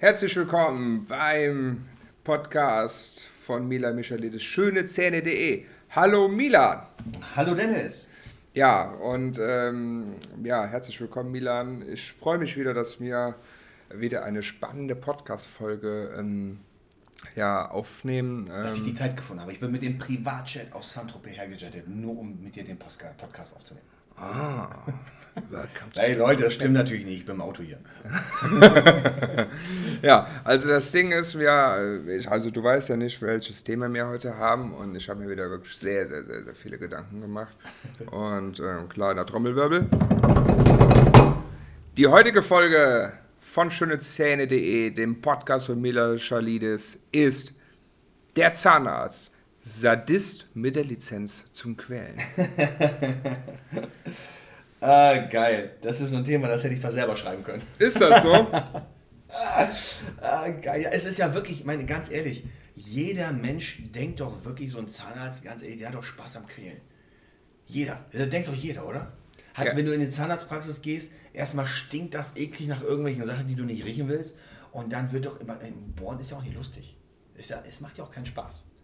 Herzlich willkommen beim Podcast von Milan Michaelides, schönezähne.de. Hallo Milan. Hallo Dennis. Ja, und ähm, ja, herzlich willkommen Milan. Ich freue mich wieder, dass wir wieder eine spannende Podcast-Folge ähm, ja, aufnehmen. Dass ich die Zeit gefunden habe. Ich bin mit dem Privatjet aus Saint-Tropez hergejettet, nur um mit dir den Podcast aufzunehmen. Ah, hey Leute, das stimmt natürlich nicht, ich bin im Auto hier. ja, also das Ding ist, ja, ich, also du weißt ja nicht, welches Thema wir heute haben und ich habe mir wieder wirklich sehr, sehr, sehr, sehr viele Gedanken gemacht. Und ähm, kleiner Trommelwirbel. Die heutige Folge von schönezähne.de, dem Podcast von Mila Schalidis, ist der Zahnarzt. Sadist mit der Lizenz zum Quälen. ah, geil. Das ist ein Thema, das hätte ich fast selber schreiben können. Ist das so? ah, geil. Es ist ja wirklich, ich meine, ganz ehrlich, jeder Mensch denkt doch wirklich, so ein Zahnarzt, ganz ehrlich, der hat doch Spaß am Quälen. Jeder. Das denkt doch jeder, oder? Hat, ja. Wenn du in die Zahnarztpraxis gehst, erstmal stinkt das eklig nach irgendwelchen Sachen, die du nicht riechen willst. Und dann wird doch immer, Bohren ist ja auch nicht lustig. Ist ja, es macht ja auch keinen Spaß.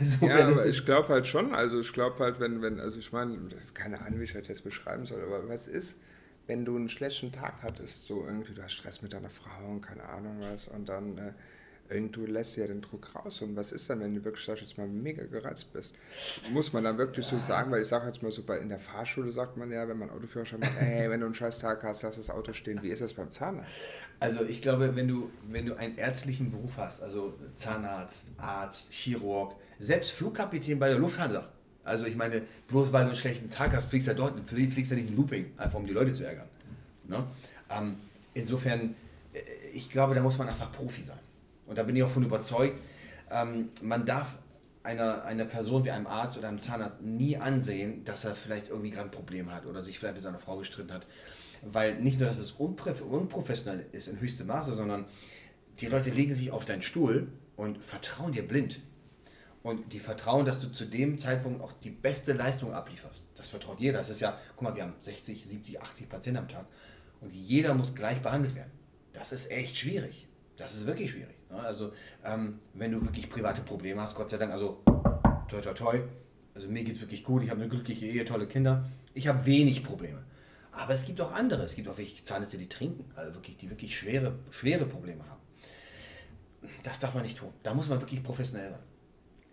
So ja, aber ich glaube halt schon, also ich glaube halt, wenn, wenn, also ich meine, keine Ahnung, wie ich das jetzt beschreiben soll, aber was ist, wenn du einen schlechten Tag hattest, so irgendwie, du hast Stress mit deiner Frau und keine Ahnung was und dann äh, irgendwie lässt ja den Druck raus und was ist dann, wenn du wirklich, sag ich jetzt mal, mega gereizt bist? Muss man dann wirklich so sagen, weil ich sage jetzt mal so, bei, in der Fahrschule sagt man ja, wenn man Autoführerschein macht, hey, wenn du einen scheiß Tag hast, hast das Auto stehen, wie ist das beim Zahnarzt? Also ich glaube, wenn du, wenn du einen ärztlichen Beruf hast, also Zahnarzt, Arzt, Chirurg, selbst Flugkapitän bei der Lufthansa. Also ich meine, bloß weil du einen schlechten Tag hast, fliegst du ja dort, fliegst du nicht in Looping, einfach um die Leute zu ärgern. Ne? Ähm, insofern, äh, ich glaube, da muss man einfach Profi sein. Und da bin ich auch von überzeugt, ähm, man darf einer, einer Person wie einem Arzt oder einem Zahnarzt nie ansehen, dass er vielleicht irgendwie gerade ein Problem hat oder sich vielleicht mit seiner Frau gestritten hat. Weil nicht nur, dass es unprofessionell ist in höchstem Maße, sondern die Leute legen sich auf deinen Stuhl und vertrauen dir blind. Und die vertrauen, dass du zu dem Zeitpunkt auch die beste Leistung ablieferst. Das vertraut jeder. Das ist ja, guck mal, wir haben 60, 70, 80 Patienten am Tag und jeder muss gleich behandelt werden. Das ist echt schwierig. Das ist wirklich schwierig. Ne? Also, ähm, wenn du wirklich private Probleme hast, Gott sei Dank, also toi toi toi, also mir geht es wirklich gut, ich habe eine glückliche Ehe, tolle Kinder, ich habe wenig Probleme. Aber es gibt auch andere, es gibt auch wirklich Zahnärzte, die trinken, also wirklich, die wirklich schwere, schwere Probleme haben. Das darf man nicht tun. Da muss man wirklich professionell sein.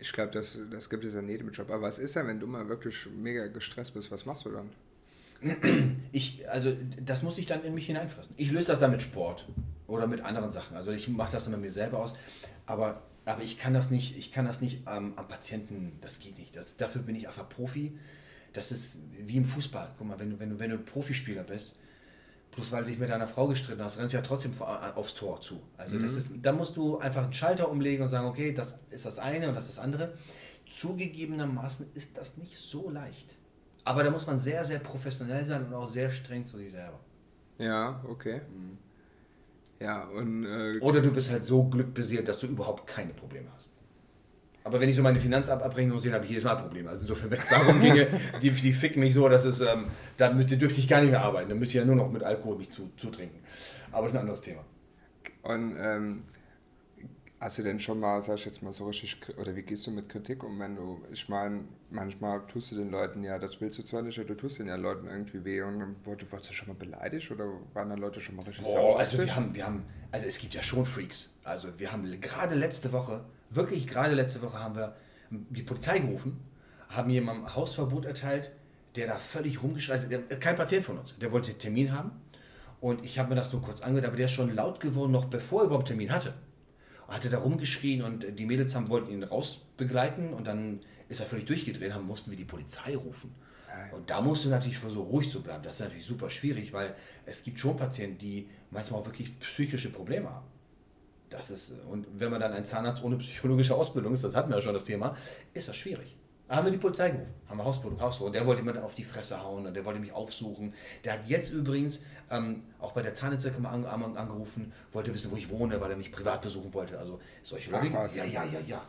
Ich glaube, das, das gibt es ja in jedem Job. Aber was ist denn, wenn du mal wirklich mega gestresst bist? Was machst du dann? Ich, also das muss ich dann in mich hineinfressen. Ich löse das dann mit Sport oder mit anderen Sachen. Also ich mache das dann mit mir selber aus. Aber, aber ich kann das nicht, ich kann das nicht ähm, am Patienten, das geht nicht. Das, dafür bin ich einfach Profi. Das ist wie im Fußball. Guck mal, wenn du, wenn du, wenn du Profispieler bist, Bloß weil du dich mit deiner Frau gestritten hast, rennst du ja trotzdem aufs Tor zu. Also mhm. das ist, da musst du einfach einen Schalter umlegen und sagen, okay, das ist das eine und das ist das andere. Zugegebenermaßen ist das nicht so leicht. Aber da muss man sehr, sehr professionell sein und auch sehr streng zu sich selber. Ja, okay. Mhm. Ja, und. Äh, Oder du bist halt so glückbasiert, dass du überhaupt keine Probleme hast. Aber wenn ich so meine Finanzabrechnung sehe, habe ich jedes Mal Probleme. Also insofern, wenn es darum ginge, die, die ficken mich so, dass es, ähm, damit dürfte ich gar nicht mehr arbeiten. Dann müsste ich ja nur noch mit Alkohol mich zu, zutrinken. Aber das ist ein anderes Thema. Und ähm, hast du denn schon mal, sag ich jetzt mal so richtig, oder wie gehst du mit Kritik um, wenn du, ich meine, manchmal tust du den Leuten ja, das willst du zwar nicht, aber du tust den ja Leuten irgendwie weh und wurdest du schon mal beleidigt oder waren da Leute schon mal richtig oh, sauer? Also wir haben, wir haben, also es gibt ja schon Freaks. Also wir haben gerade letzte Woche wirklich gerade letzte Woche haben wir die Polizei gerufen, haben jemandem Hausverbot erteilt, der da völlig rumgeschreit hat. Kein Patient von uns, der wollte einen Termin haben. Und ich habe mir das nur kurz angehört, aber der ist schon laut geworden, noch bevor er überhaupt einen Termin hatte. Und hatte da rumgeschrien und die Mädels haben, wollten ihn rausbegleiten und dann ist er völlig durchgedreht, haben, mussten wir die Polizei rufen. Und da musst du natürlich versuchen, ruhig zu bleiben. Das ist natürlich super schwierig, weil es gibt schon Patienten, die manchmal auch wirklich psychische Probleme haben das ist, und wenn man dann ein Zahnarzt ohne psychologische Ausbildung ist, das hatten wir ja schon das Thema, ist das schwierig. Da haben wir die Polizei gerufen, haben wir Hausverbot, Hausverbot. Und der wollte mir dann auf die Fresse hauen und der wollte mich aufsuchen. Der hat jetzt übrigens ähm, auch bei der Zahnärztin an, an, angerufen, wollte wissen, wo ich wohne, weil er mich privat besuchen wollte. Also solche Leute. Ja, ja, ja, ja.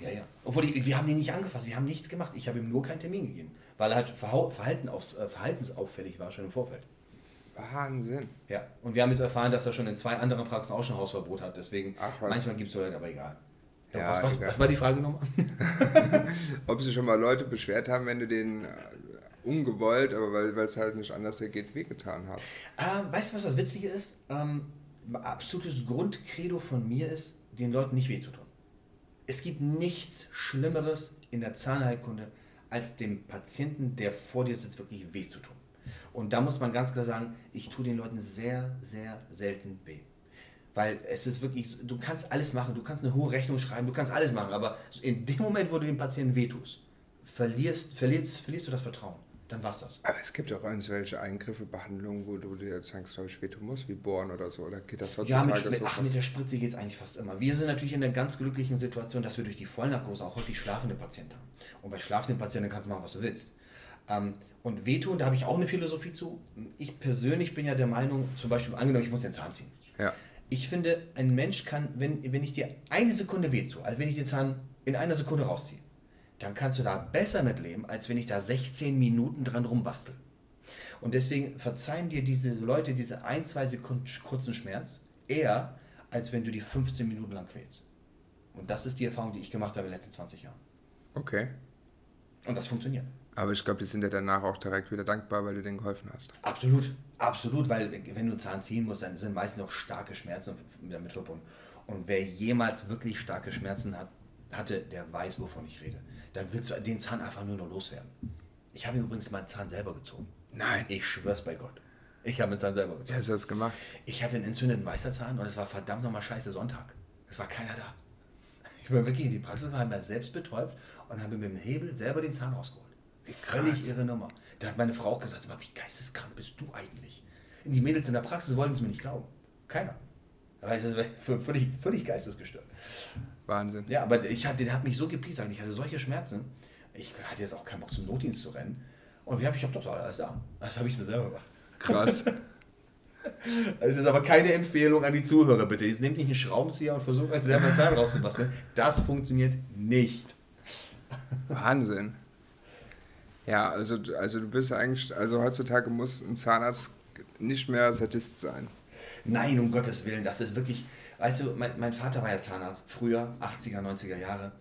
Ja, ja. Obwohl, die, wir haben ihn nicht angefasst, wir haben nichts gemacht. Ich habe ihm nur keinen Termin gegeben, weil er halt äh, verhaltensauffällig war schon im Vorfeld. Wahnsinn. Ja, und wir haben jetzt erfahren, dass er schon in zwei anderen Praxen auch schon Hausverbot hat. Deswegen, Ach, manchmal gibt es Leute, aber egal. Ja, was, was, was, war die Frage nochmal? Ob sich schon mal Leute beschwert haben, wenn du den äh, ungewollt, aber weil es halt nicht anders geht, wehgetan hast. Äh, weißt du, was das Witzige ist? Ähm, absolutes Grundcredo von mir ist, den Leuten nicht weh zu tun. Es gibt nichts Schlimmeres in der Zahnheilkunde, als dem Patienten, der vor dir sitzt, wirklich weh zu tun. Und da muss man ganz klar sagen, ich tue den Leuten sehr, sehr selten weh. Weil es ist wirklich, du kannst alles machen, du kannst eine hohe Rechnung schreiben, du kannst alles machen, aber in dem Moment, wo du dem Patienten wehtust, verlierst, verlierst, verlierst du das Vertrauen dann war's das. Aber es gibt auch irgendwelche Eingriffe, Behandlungen, wo du dir zwangsläufig wehtun musst, wie Bohren oder so. Oder geht das heutzutage ja, mit, mit, so ach, mit der Spritze geht es eigentlich fast immer. Wir sind natürlich in der ganz glücklichen Situation, dass wir durch die Vollnarkose auch häufig schlafende Patienten haben. Und bei schlafenden Patienten kannst du machen, was du willst. Ähm, und wehtun, da habe ich auch eine Philosophie zu. Ich persönlich bin ja der Meinung, zum Beispiel angenommen, ich muss den Zahn ziehen. Ja. Ich finde, ein Mensch kann, wenn, wenn ich dir eine Sekunde weh tue, also wenn ich den Zahn in einer Sekunde rausziehe, dann kannst du da besser mit leben, als wenn ich da 16 Minuten dran rumbastel. Und deswegen verzeihen dir diese Leute diese ein, zwei Sekunden kurzen Schmerz eher, als wenn du die 15 Minuten lang quälst. Und das ist die Erfahrung, die ich gemacht habe in den letzten 20 Jahren. Okay. Und das funktioniert. Aber ich glaube, die sind ja danach auch direkt wieder dankbar, weil du denen geholfen hast. Absolut, absolut, weil wenn du einen Zahn ziehen musst, dann sind meistens auch starke Schmerzen damit verbunden. Und wer jemals wirklich starke Schmerzen hat, hatte, der weiß, wovon ich rede dann willst du den Zahn einfach nur noch loswerden. Ich habe übrigens meinen Zahn selber gezogen. Nein. Ich schwör's bei Gott. Ich habe meinen Zahn selber gezogen. Hast du das gemacht? Ich hatte einen entzündeten Weißerzahn und es war verdammt nochmal scheiße Sonntag. Es war keiner da. Ich bin wirklich in die Praxis, war mir selbst betäubt und habe mit dem Hebel selber den Zahn rausgeholt. Wie Völlig irre Nummer. Da hat meine Frau auch gesagt, aber wie geisteskrank bist du eigentlich? Die Mädels in der Praxis wollten es mir nicht glauben. Keiner. Völlig, völlig geistesgestört. Wahnsinn. Ja, aber ich hatte, der hat mich so gepiesackt, ich hatte solche Schmerzen. Ich hatte jetzt auch keinen Bock zum Notdienst zu rennen. Und wie habe ich, habe doch alles da. Das habe ich mir selber gemacht. Krass. Es ist aber keine Empfehlung an die Zuhörer, bitte. Jetzt nehmt nicht einen Schraubenzieher und versucht euch selber einen Zahn rauszubasteln. Das funktioniert nicht. Wahnsinn. Ja, also, also du bist eigentlich, also heutzutage muss ein Zahnarzt nicht mehr Sadist sein. Nein, um Gottes Willen, das ist wirklich, Weißt du, mein, mein Vater war ja Zahnarzt, früher, 80er, 90er Jahre.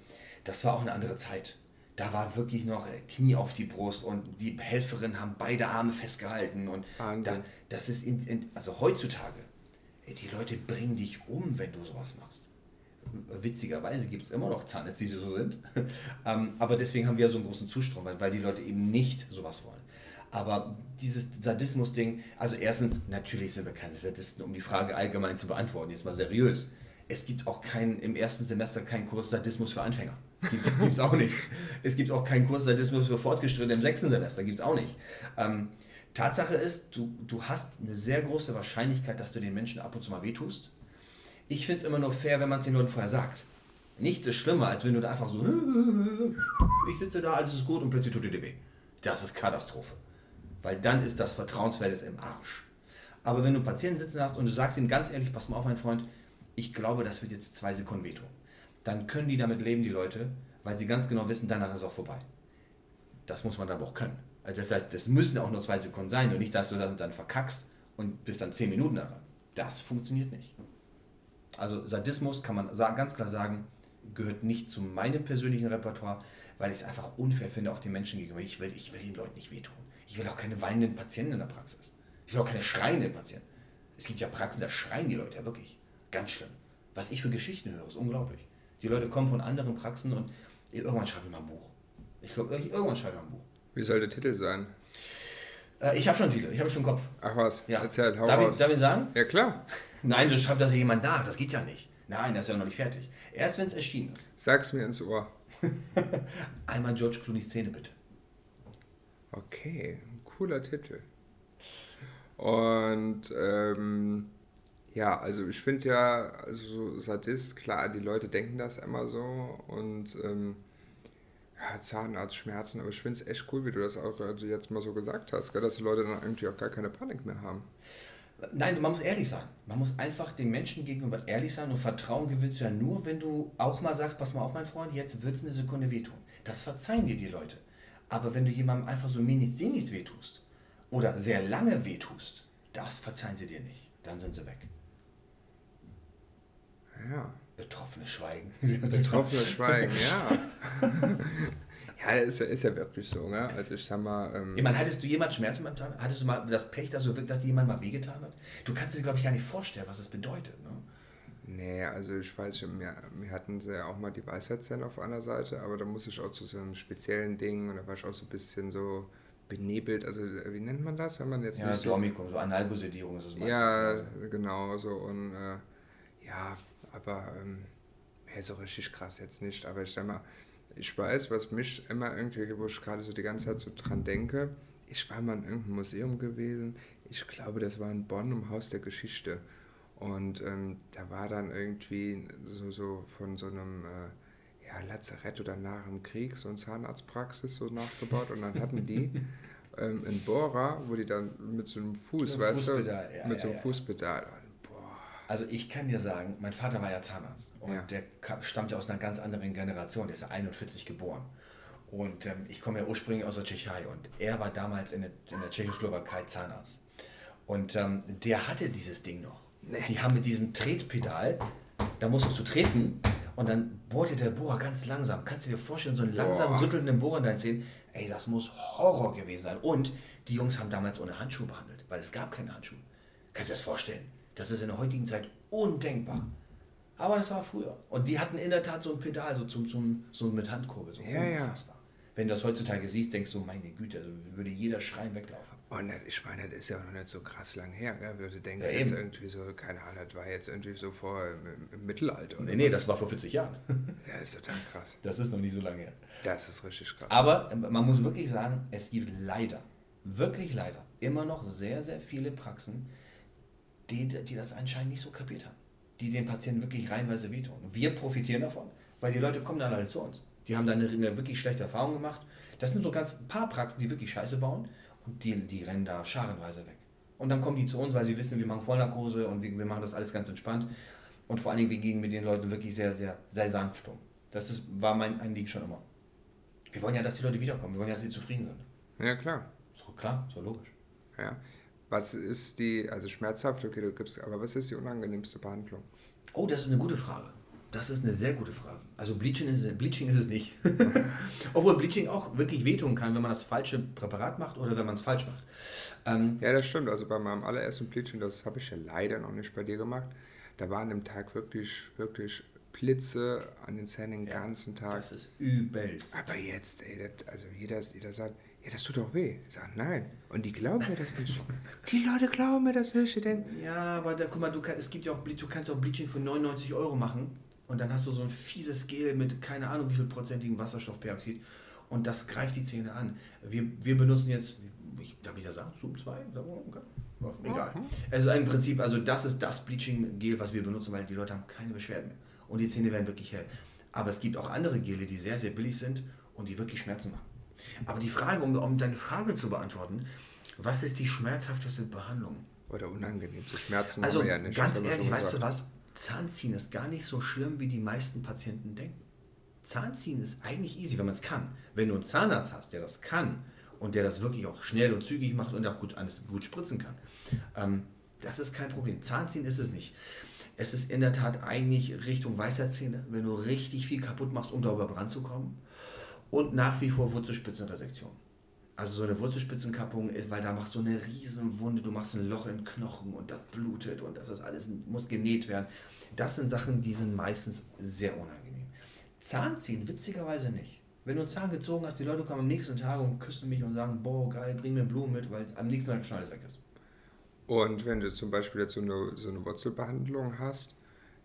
Das war auch eine andere Zeit. Da war wirklich noch äh, Knie auf die Brust und die Helferinnen haben beide Arme festgehalten. Und da, das ist, in, in, also heutzutage, die Leute bringen dich um, wenn du sowas machst. Witzigerweise gibt es immer noch Zahnärzte, die so sind. Ähm, aber deswegen haben wir so einen großen Zustrom, weil die Leute eben nicht sowas wollen. Aber dieses Sadismus-Ding, also erstens, natürlich sind wir keine Sadisten, um die Frage allgemein zu beantworten, jetzt mal seriös. Es gibt auch keinen, im ersten Semester keinen Kurs Sadismus für Anfänger. Gibt es auch nicht. Es gibt auch keinen Kurs Sadismus für Fortgeschrittene im sechsten Semester. Gibt es auch nicht. Ähm, Tatsache ist, du, du hast eine sehr große Wahrscheinlichkeit, dass du den Menschen ab und zu mal wehtust. Ich finde es immer nur fair, wenn man es den Leuten vorher sagt. Nichts ist schlimmer, als wenn du da einfach so, ich sitze da, alles ist gut und plötzlich tut dir weh. Das ist Katastrophe. Weil dann ist das Vertrauensverhältnis im Arsch. Aber wenn du einen Patienten sitzen hast und du sagst ihm ganz ehrlich, pass mal auf, mein Freund, ich glaube, das wird jetzt zwei Sekunden wehtun. Dann können die damit leben, die Leute, weil sie ganz genau wissen, danach ist es auch vorbei. Das muss man aber auch können. Also das heißt, das müssen auch nur zwei Sekunden sein und nicht, dass du das dann verkackst und bist dann zehn Minuten daran. Das funktioniert nicht. Also Sadismus kann man ganz klar sagen, gehört nicht zu meinem persönlichen Repertoire, weil ich es einfach unfair finde, auch den Menschen gegenüber. Ich will, ich will den Leuten nicht wehtun. Ich will auch keine weinenden Patienten in der Praxis. Ich will auch keine schreienden Patienten. Es gibt ja Praxen, da schreien die Leute ja wirklich. Ganz schlimm. Was ich für Geschichten höre, ist unglaublich. Die Leute kommen von anderen Praxen und irgendwann schreibe ich mal ein Buch. Ich glaube, irgendwann schreibe ich mal ein Buch. Wie soll der Titel sein? Äh, ich habe schon einen Titel, ich habe schon einen Kopf. Ach was, ja. erzähl, hau darf, raus. Ich, darf ich sagen? Ja, klar. Nein, du schreibst das ja jemand nach, das geht ja nicht. Nein, das ist ja noch nicht fertig. Erst wenn es erschienen ist. Sag's mir ins Ohr. Einmal George Clooney Szene bitte. Okay, cooler Titel. Und ähm, ja, also ich finde ja, also so Sadist, klar, die Leute denken das immer so und ähm, ja, Zahnarztschmerzen, aber ich finde es echt cool, wie du das auch also jetzt mal so gesagt hast, gell, dass die Leute dann irgendwie auch gar keine Panik mehr haben. Nein, man muss ehrlich sein. Man muss einfach den Menschen gegenüber ehrlich sein und Vertrauen gewinnst du ja nur, wenn du auch mal sagst, pass mal auf, mein Freund, jetzt wird es eine Sekunde wehtun. Das verzeihen dir die Leute. Aber wenn du jemandem einfach so wenig, nichts wehtust oder sehr lange wehtust, Das verzeihen sie dir nicht. Dann sind sie weg. Ja. Betroffenes Schweigen. Betroffenes Schweigen, ja. ja, ist ja, ist ja wirklich so, ne? Also ich sag mal. Ähm, ich meine, hattest du jemals Schmerzen beim Zahnarzt? Hattest du mal das Pech, dass, du, dass jemand mal wehgetan hat? Du kannst dir, glaube ich, gar nicht vorstellen, was das bedeutet, ne? Nee, also ich weiß schon, wir, wir hatten ja auch mal die Weisheitszähne auf einer Seite, aber da muss ich auch zu so einem speziellen Ding und da war ich auch so ein bisschen so benebelt, also wie nennt man das, wenn man jetzt ja, nicht so... Dormicum, so Analgosedierung ist es meistens. Ja, genau, so und äh, ja, aber ähm, ja, so richtig krass jetzt nicht, aber ich sag mal, ich weiß, was mich immer irgendwie, wo ich gerade so die ganze Zeit so dran denke, ich war mal in irgendeinem Museum gewesen, ich glaube, das war in Bonn im Haus der Geschichte und ähm, da war dann irgendwie so, so von so einem äh, ja, Lazarett oder nach dem Krieg so eine Zahnarztpraxis so nachgebaut. Und dann hatten die ähm, einen Bohrer, wo die dann mit so einem Fuß, so weißt du, ja, mit so einem ja. Fußpedal. Also ich kann dir sagen, mein Vater war ja Zahnarzt und ja. der stammt ja aus einer ganz anderen Generation, der ist ja 41 geboren. Und ähm, ich komme ja ursprünglich aus der Tschechei und er war damals in der, in der Tschechoslowakei Zahnarzt. Und ähm, der hatte dieses Ding noch. Nee. Die haben mit diesem Tretpedal, da musstest du treten und dann bohrte der Bohrer ganz langsam. Kannst du dir vorstellen, so einen langsam Boah. rüttelnden Bohrer in deinen Zähnen? Ey, das muss Horror gewesen sein. Und die Jungs haben damals ohne Handschuhe behandelt, weil es gab keine Handschuhe. Kannst du dir das vorstellen? Das ist in der heutigen Zeit undenkbar. Aber das war früher. Und die hatten in der Tat so ein Pedal, so, zum, zum, so mit Handkurbel. So ja, unfassbar. Ja. Wenn du das heutzutage siehst, denkst du, meine Güte, also würde jeder schreien weglaufen. Und ich meine, das ist ja auch noch nicht so krass lang her. Gell? Du denkst ja, jetzt irgendwie so, keine Ahnung, das war jetzt irgendwie so vor im, im Mittelalter. Nee, nee, was? das war vor 40 Jahren. Ja, ist total krass. Das ist noch nicht so lange her. Das ist richtig krass. Aber ähm, man muss wirklich sagen, es gibt leider, wirklich leider, immer noch sehr, sehr viele Praxen, die, die das anscheinend nicht so kapiert haben. Die den Patienten wirklich reinweise wehtun. Wir profitieren davon, weil die Leute kommen dann alle zu uns. Die haben dann eine, eine wirklich schlechte Erfahrung gemacht. Das sind so ganz ein paar Praxen, die wirklich Scheiße bauen und die, die rennen da scharenweise weg. Und dann kommen die zu uns, weil sie wissen, wir machen Vollnarkose und wir, wir machen das alles ganz entspannt. Und vor allen Dingen, wir gehen mit den Leuten wirklich sehr, sehr, sehr sanft um. Das ist, war mein Anliegen schon immer. Wir wollen ja, dass die Leute wiederkommen. Wir wollen ja, dass sie zufrieden sind. Ja, klar. So klar, so logisch. Ja. Was ist die, also schmerzhaft, okay, du gibst, aber was ist die unangenehmste Behandlung? Oh, das ist eine gute Frage. Das ist eine sehr gute Frage. Also Bleaching ist, Bleaching ist es nicht. Obwohl Bleaching auch wirklich wehtun kann, wenn man das falsche Präparat macht oder wenn man es falsch macht. Ähm, ja, das stimmt. Also bei meinem allerersten Bleaching, das habe ich ja leider noch nicht bei dir gemacht, da waren im Tag wirklich, wirklich Blitze an den Zähnen den ganzen Tag. Das ist übelst. Aber jetzt, ey, das, also jeder, jeder sagt, ja, das tut doch weh. Ich sage, nein. Und die glauben mir das nicht. Die Leute glauben mir das nicht. Die denken, ja, aber da, guck mal, du, es gibt ja auch, du kannst auch Bleaching für 99 Euro machen und dann hast du so ein fieses Gel mit keine Ahnung wie viel prozentigen Wasserstoffperoxid und das greift die Zähne an. Wir, wir benutzen jetzt, ich, darf ich das sagen? Zoom 2? Okay. Egal. Es ist im Prinzip, also das ist das Bleaching-Gel, was wir benutzen, weil die Leute haben keine Beschwerden mehr. Und die Zähne werden wirklich hell. Aber es gibt auch andere Gele, die sehr, sehr billig sind und die wirklich Schmerzen machen. Aber die Frage, um, um deine Frage zu beantworten, was ist die schmerzhafteste Behandlung? Oder unangenehmste Schmerzen also, ja nicht. Ganz ehrlich, weißt du was? Zahnziehen ist gar nicht so schlimm, wie die meisten Patienten denken. Zahnziehen ist eigentlich easy, wenn man es kann. Wenn du einen Zahnarzt hast, der das kann und der das wirklich auch schnell und zügig macht und auch gut, alles gut spritzen kann, ähm, das ist kein Problem. Zahnziehen ist es nicht. Es ist in der Tat eigentlich Richtung Weisheitszähne, wenn du richtig viel kaputt machst, um darüber ranzukommen. Und nach wie vor Wurzelspitzenresektion. Also so eine Wurzelspitzenkappung, weil da machst du eine riesen Wunde, du machst ein Loch in den Knochen und das blutet und das ist alles, muss genäht werden. Das sind Sachen, die sind meistens sehr unangenehm. Zahnziehen, witzigerweise nicht. Wenn du einen Zahn gezogen hast, die Leute kommen am nächsten Tag und küssen mich und sagen, boah, geil, bring mir Blumen mit, weil am nächsten Tag schon alles weg ist. Und wenn du zum Beispiel jetzt so eine, so eine Wurzelbehandlung hast,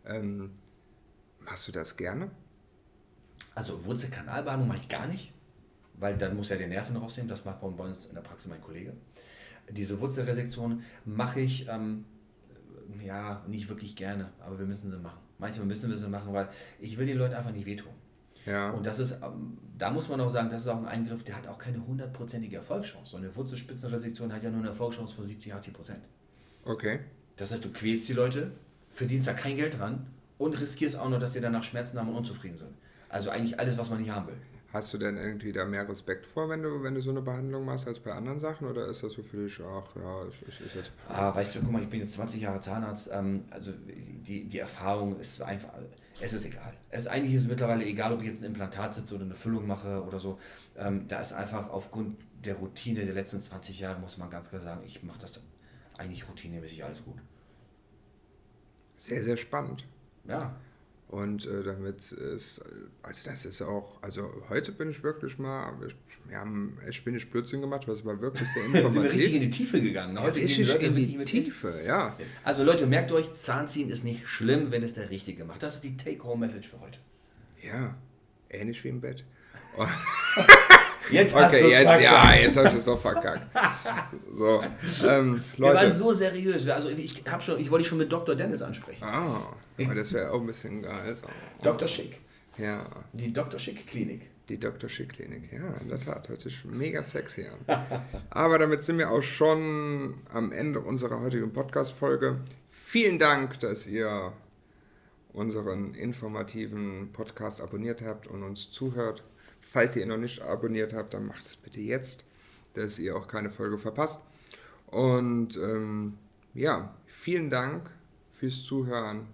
ähm, machst du das gerne? Also Wurzelkanalbehandlung mache ich gar nicht weil dann muss er den Nerven rausnehmen, das macht bei uns in der Praxis mein Kollege. Diese Wurzelresektion mache ich ähm, ja nicht wirklich gerne, aber wir müssen sie machen. Manchmal müssen wir sie machen, weil ich will den Leuten einfach nicht wehtun. Ja. Und das ist, ähm, da muss man auch sagen, das ist auch ein Eingriff, der hat auch keine hundertprozentige Erfolgschance. So eine Wurzelspitzenresektion hat ja nur eine Erfolgschance von 70, 80 Prozent. Okay. Das heißt, du quälst die Leute, verdienst da kein Geld dran und riskierst auch noch, dass sie danach Schmerzen haben und unzufrieden sind. Also eigentlich alles, was man nicht haben will. Hast du denn irgendwie da mehr Respekt vor, wenn du, wenn du so eine Behandlung machst, als bei anderen Sachen? Oder ist das so für dich, ach ja, ich, ich, ich jetzt. Ah, weißt du, guck mal, ich bin jetzt 20 Jahre Zahnarzt. Ähm, also die, die Erfahrung ist einfach, es ist egal. Es eigentlich ist es mittlerweile egal, ob ich jetzt ein Implantat sitze oder eine Füllung mache oder so. Ähm, da ist einfach aufgrund der Routine der letzten 20 Jahre, muss man ganz klar sagen, ich mache das eigentlich routinemäßig alles gut. Sehr, sehr spannend. Ja. Und äh, damit ist, also das ist auch, also heute bin ich wirklich mal, wir haben echt wenig Blödsinn gemacht, was war wirklich sehr informativ. sind wir richtig in die Tiefe gegangen. Heute ja, richtig in die Tiefe, ja. Also Leute, merkt euch, Zahnziehen ist nicht schlimm, wenn es der Richtige macht. Das ist die Take-Home-Message für heute. Ja, ähnlich wie im Bett. Jetzt hast okay, jetzt, verkackt. ja, jetzt habe ich es doch verkackt. So, ähm, Wir waren so seriös. Also ich, hab schon, ich wollte dich schon mit Dr. Dennis ansprechen. Ah, aber das wäre auch ein bisschen geil. So. Dr. Schick. Ja. Die Dr. Schick Klinik. Die Dr. Schick Klinik, ja, in der Tat, hört sich mega sexy an. Aber damit sind wir auch schon am Ende unserer heutigen Podcast-Folge. Vielen Dank, dass ihr unseren informativen Podcast abonniert habt und uns zuhört. Falls ihr ihn noch nicht abonniert habt, dann macht es bitte jetzt, dass ihr auch keine Folge verpasst. Und ähm, ja, vielen Dank fürs Zuhören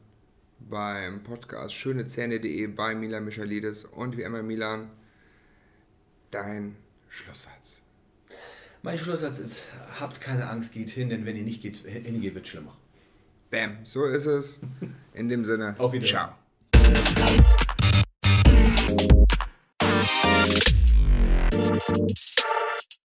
beim Podcast schönezähne.de bei Milan Michalidis und wie immer Milan, dein Schlusssatz. Mein Schlusssatz ist, habt keine Angst, geht hin, denn wenn ihr nicht geht, hingeht, wird schlimmer. Bam, so ist es. In dem Sinne, Auf Wiedersehen. ciao.